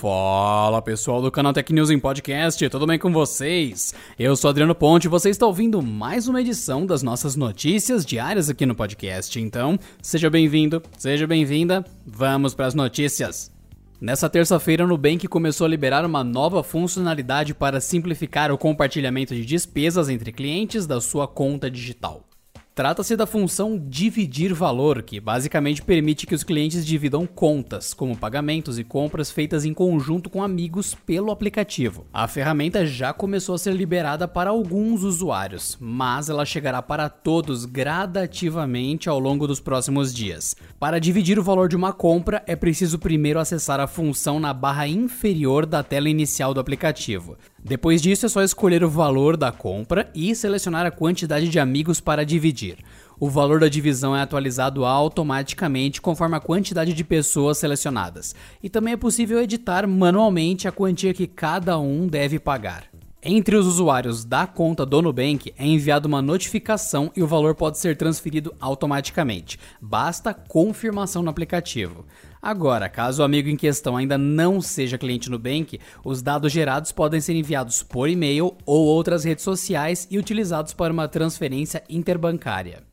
Fala pessoal do canal Tech News em Podcast, tudo bem com vocês? Eu sou Adriano Ponte e você está ouvindo mais uma edição das nossas notícias diárias aqui no podcast. Então, seja bem-vindo, seja bem-vinda, vamos para as notícias. Nessa terça-feira, o Nubank começou a liberar uma nova funcionalidade para simplificar o compartilhamento de despesas entre clientes da sua conta digital. Trata-se da função dividir valor, que basicamente permite que os clientes dividam contas, como pagamentos e compras feitas em conjunto com amigos pelo aplicativo. A ferramenta já começou a ser liberada para alguns usuários, mas ela chegará para todos gradativamente ao longo dos próximos dias. Para dividir o valor de uma compra, é preciso primeiro acessar a função na barra inferior da tela inicial do aplicativo. Depois disso, é só escolher o valor da compra e selecionar a quantidade de amigos para dividir. O valor da divisão é atualizado automaticamente conforme a quantidade de pessoas selecionadas. E também é possível editar manualmente a quantia que cada um deve pagar. Entre os usuários da conta do Nubank é enviada uma notificação e o valor pode ser transferido automaticamente. Basta confirmação no aplicativo. Agora, caso o amigo em questão ainda não seja cliente Nubank, os dados gerados podem ser enviados por e-mail ou outras redes sociais e utilizados para uma transferência interbancária.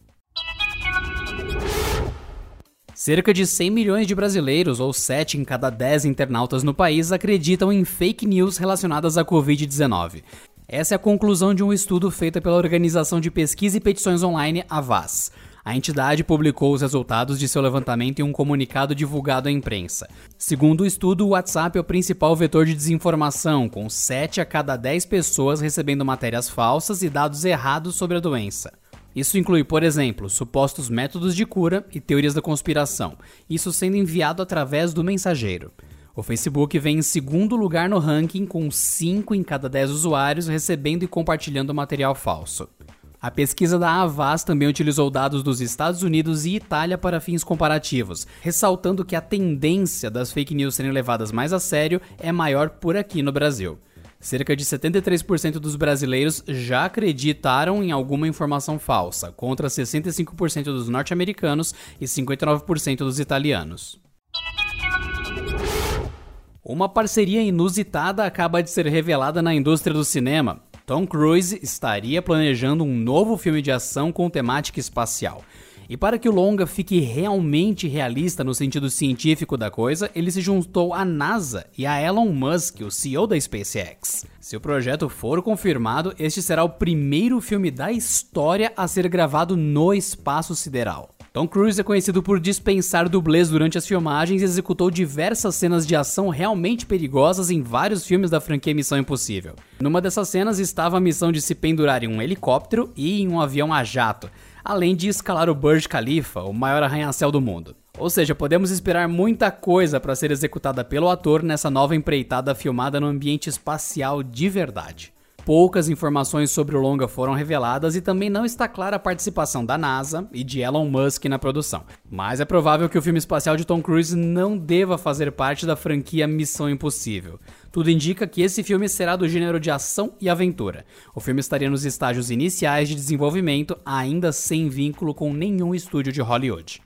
Cerca de 100 milhões de brasileiros, ou 7 em cada 10 internautas no país, acreditam em fake news relacionadas à Covid-19. Essa é a conclusão de um estudo feito pela Organização de Pesquisa e Petições Online, Avaz. A entidade publicou os resultados de seu levantamento em um comunicado divulgado à imprensa. Segundo o estudo, o WhatsApp é o principal vetor de desinformação, com 7 a cada 10 pessoas recebendo matérias falsas e dados errados sobre a doença. Isso inclui, por exemplo, supostos métodos de cura e teorias da conspiração, isso sendo enviado através do mensageiro. O Facebook vem em segundo lugar no ranking, com 5 em cada 10 usuários recebendo e compartilhando material falso. A pesquisa da Avaz também utilizou dados dos Estados Unidos e Itália para fins comparativos, ressaltando que a tendência das fake news serem levadas mais a sério é maior por aqui no Brasil. Cerca de 73% dos brasileiros já acreditaram em alguma informação falsa, contra 65% dos norte-americanos e 59% dos italianos. Uma parceria inusitada acaba de ser revelada na indústria do cinema. Tom Cruise estaria planejando um novo filme de ação com temática espacial. E para que o longa fique realmente realista no sentido científico da coisa, ele se juntou à NASA e a Elon Musk, o CEO da SpaceX. Se o projeto for confirmado, este será o primeiro filme da história a ser gravado no espaço sideral. Tom Cruise é conhecido por dispensar dublês durante as filmagens e executou diversas cenas de ação realmente perigosas em vários filmes da franquia Missão Impossível. Numa dessas cenas estava a missão de se pendurar em um helicóptero e em um avião a jato, além de escalar o Burj Khalifa, o maior arranha-céu do mundo. Ou seja, podemos esperar muita coisa para ser executada pelo ator nessa nova empreitada filmada no ambiente espacial de verdade. Poucas informações sobre o longa foram reveladas e também não está clara a participação da NASA e de Elon Musk na produção. Mas é provável que o filme espacial de Tom Cruise não deva fazer parte da franquia Missão Impossível. Tudo indica que esse filme será do gênero de ação e aventura. O filme estaria nos estágios iniciais de desenvolvimento, ainda sem vínculo com nenhum estúdio de Hollywood.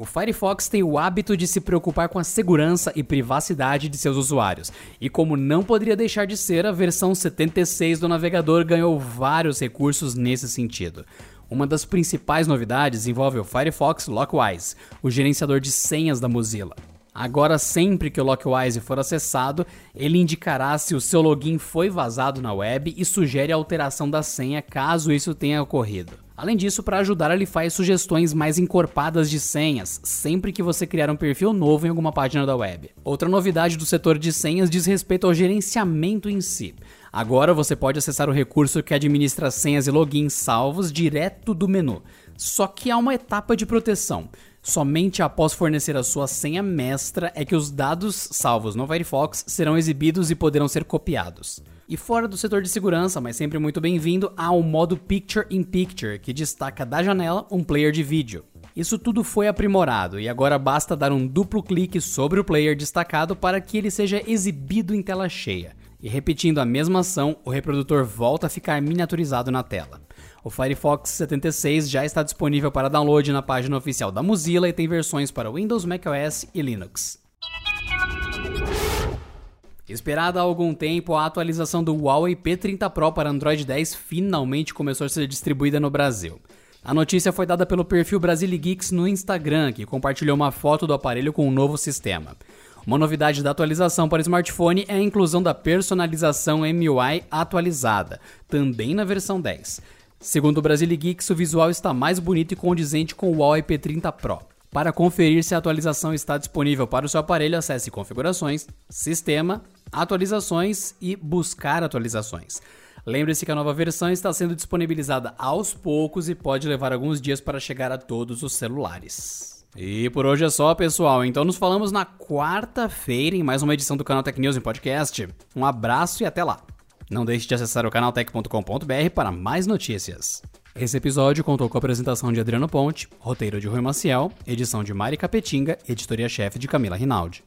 O Firefox tem o hábito de se preocupar com a segurança e privacidade de seus usuários, e como não poderia deixar de ser, a versão 76 do navegador ganhou vários recursos nesse sentido. Uma das principais novidades envolve o Firefox Lockwise, o gerenciador de senhas da Mozilla. Agora, sempre que o Lockwise for acessado, ele indicará se o seu login foi vazado na web e sugere a alteração da senha caso isso tenha ocorrido. Além disso, para ajudar, ele faz sugestões mais encorpadas de senhas, sempre que você criar um perfil novo em alguma página da web. Outra novidade do setor de senhas diz respeito ao gerenciamento em si. Agora você pode acessar o recurso que administra senhas e logins salvos direto do menu. Só que há uma etapa de proteção. Somente após fornecer a sua senha mestra é que os dados salvos no Firefox serão exibidos e poderão ser copiados. E fora do setor de segurança, mas sempre muito bem-vindo, há o modo Picture in Picture, que destaca da janela um player de vídeo. Isso tudo foi aprimorado e agora basta dar um duplo clique sobre o player destacado para que ele seja exibido em tela cheia. e repetindo a mesma ação, o reprodutor volta a ficar miniaturizado na tela. O Firefox 76 já está disponível para download na página oficial da Mozilla e tem versões para Windows, macOS e Linux. Esperada há algum tempo, a atualização do Huawei P30 Pro para Android 10 finalmente começou a ser distribuída no Brasil. A notícia foi dada pelo perfil Geeks no Instagram, que compartilhou uma foto do aparelho com um novo sistema. Uma novidade da atualização para smartphone é a inclusão da personalização MUI atualizada, também na versão 10. Segundo o Geeks, o visual está mais bonito e condizente com o Huawei P30 Pro. Para conferir se a atualização está disponível para o seu aparelho, acesse Configurações, Sistema, Atualizações e Buscar atualizações. Lembre-se que a nova versão está sendo disponibilizada aos poucos e pode levar alguns dias para chegar a todos os celulares. E por hoje é só, pessoal. Então nos falamos na quarta-feira em mais uma edição do canal Tech News em podcast. Um abraço e até lá. Não deixe de acessar o canaltech.com.br para mais notícias. Esse episódio contou com a apresentação de Adriano Ponte, roteiro de Rui Maciel, edição de Mari Capetinga, editoria-chefe de Camila Rinaldi.